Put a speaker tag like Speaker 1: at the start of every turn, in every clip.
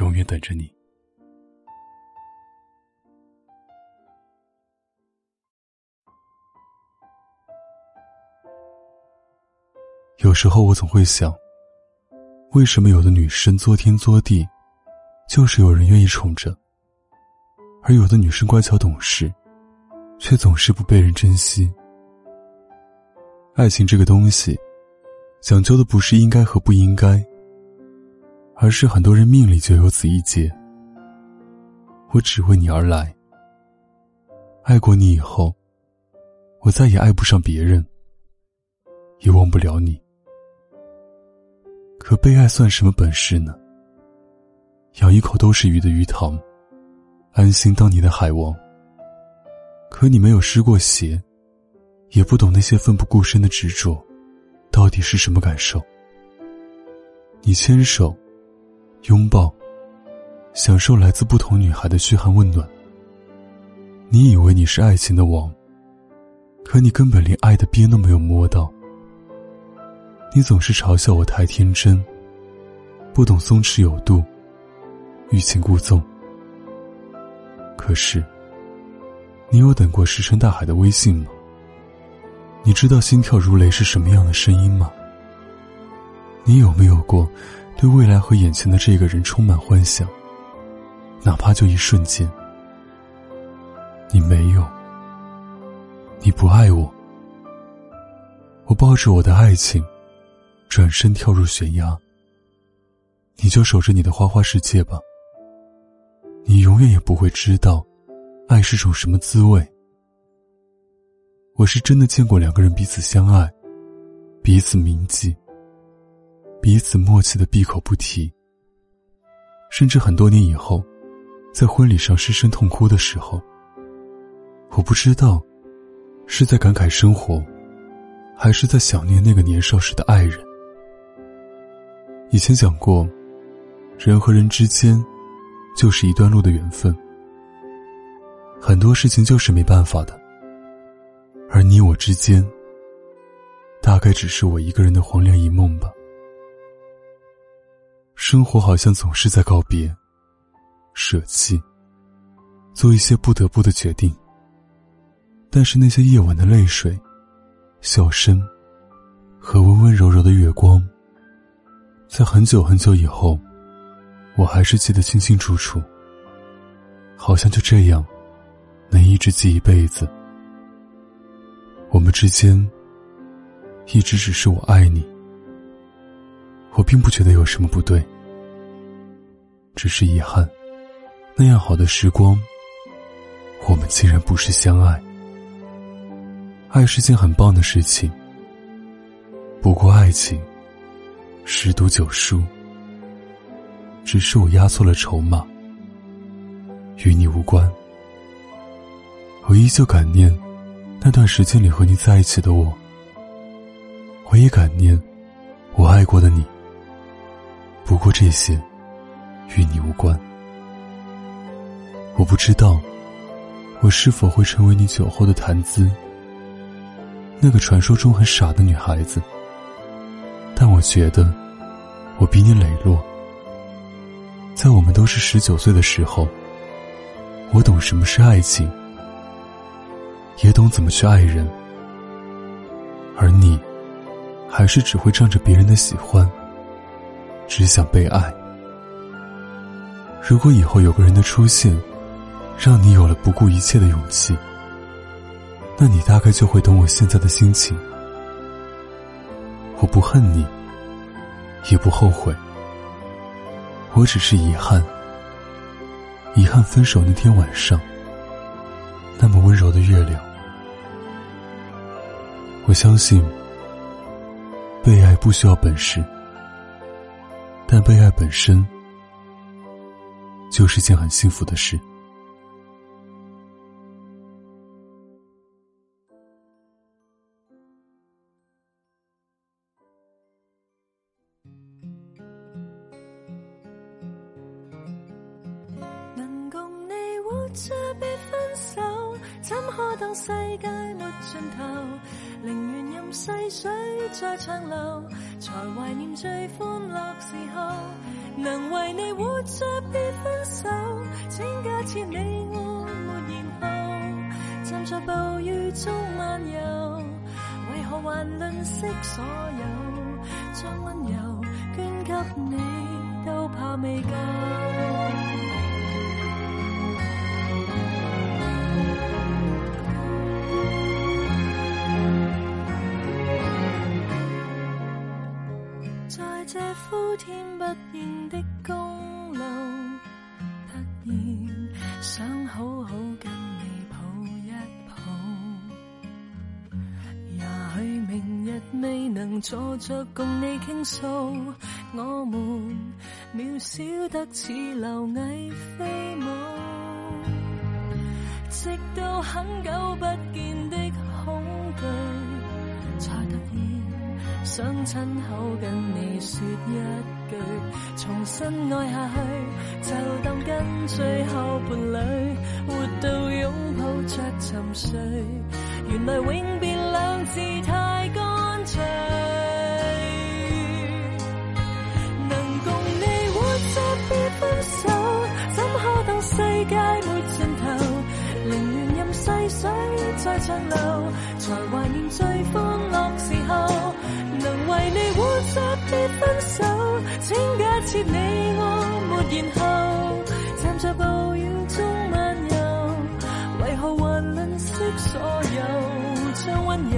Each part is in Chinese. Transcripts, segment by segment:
Speaker 1: 永远等着你。有时候我总会想，为什么有的女生作天作地，就是有人愿意宠着；而有的女生乖巧懂事，却总是不被人珍惜。爱情这个东西，讲究的不是应该和不应该。而是很多人命里就有此一劫。我只为你而来。爱过你以后，我再也爱不上别人，也忘不了你。可被爱算什么本事呢？咬一口都是鱼的鱼塘，安心当你的海王。可你没有湿过鞋，也不懂那些奋不顾身的执着，到底是什么感受？你牵手。拥抱，享受来自不同女孩的嘘寒问暖。你以为你是爱情的王，可你根本连爱的边都没有摸到。你总是嘲笑我太天真，不懂松弛有度，欲擒故纵。可是，你有等过石沉大海的微信吗？你知道心跳如雷是什么样的声音吗？你有没有过？对未来和眼前的这个人充满幻想，哪怕就一瞬间。你没有，你不爱我，我抱着我的爱情，转身跳入悬崖。你就守着你的花花世界吧。你永远也不会知道，爱是种什么滋味。我是真的见过两个人彼此相爱，彼此铭记。彼此默契的闭口不提，甚至很多年以后，在婚礼上失声痛哭的时候，我不知道是在感慨生活，还是在想念那个年少时的爱人。以前讲过，人和人之间就是一段路的缘分，很多事情就是没办法的，而你我之间，大概只是我一个人的黄粱一梦吧。生活好像总是在告别、舍弃，做一些不得不的决定。但是那些夜晚的泪水、笑声和温温柔柔的月光，在很久很久以后，我还是记得清清楚楚。好像就这样，能一直记一辈子。我们之间，一直只是我爱你。我并不觉得有什么不对，只是遗憾，那样好的时光，我们竟然不是相爱。爱是件很棒的事情，不过爱情，十赌九输，只是我押错了筹码，与你无关。我依旧感念那段时间里和你在一起的我，我也感念我爱过的你。不过这些，与你无关。我不知道，我是否会成为你酒后的谈资，那个传说中很傻的女孩子。但我觉得，我比你磊落。在我们都是十九岁的时候，我懂什么是爱情，也懂怎么去爱人，而你，还是只会仗着别人的喜欢。只想被爱。如果以后有个人的出现，让你有了不顾一切的勇气，那你大概就会懂我现在的心情。我不恨你，也不后悔，我只是遗憾，遗憾分手那天晚上，那么温柔的月亮。我相信，被爱不需要本事。但被爱本身，就是件很幸福的事。
Speaker 2: 能共你活着别分手，怎可当世界没尽头？宁愿任细水在长流，才怀念最欢乐时候。能为你活着别分手，请假设你我没然后。站在暴雨中漫游，为何还吝惜所有？将温柔捐给你，都怕未够。天不应的公路，突然想好好跟你抱一抱。也许明日未能坐着共你倾诉，我们渺小得似蝼蚁飞舞，直到很久不见的恐惧，想亲口跟你说一句，重新爱下去，就当跟最后伴侣活到拥抱着沉睡。原来永别两字太干脆，能共你活着别分手，怎可当世界没尽头？宁愿任细水再长流，才怀念最欢乐时候。能为你活着别分手，请假设你我没然后，站在暴雨中漫游，为何还吝惜所有？将温柔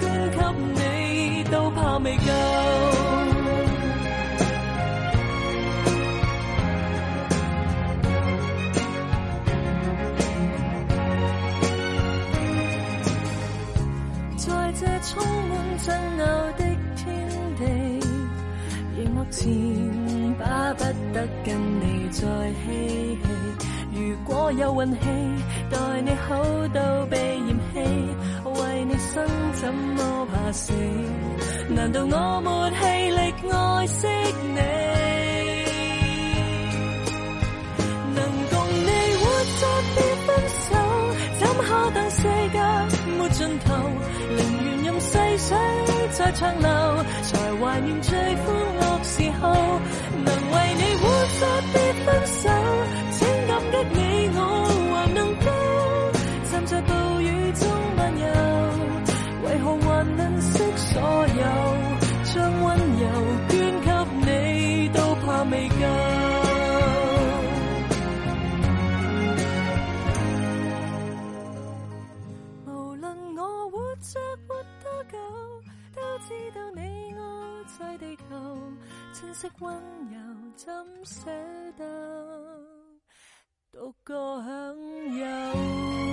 Speaker 2: 捐给你，都怕未够。得跟你再嬉戏，如果有运气，待你好到被嫌弃，为你生怎么怕死？难道我没气力爱惜你？能共你活着别分手，怎可等世界没尽头？宁愿任细水再长流，才怀念最欢乐。时候能为你不必分手，请感激你我还能够站在暴雨中漫游，为何还吝惜所有？将温柔捐给你，都怕未够。无论我活着活多久，都知道你我在地球。珍惜温柔，怎舍得独个享有？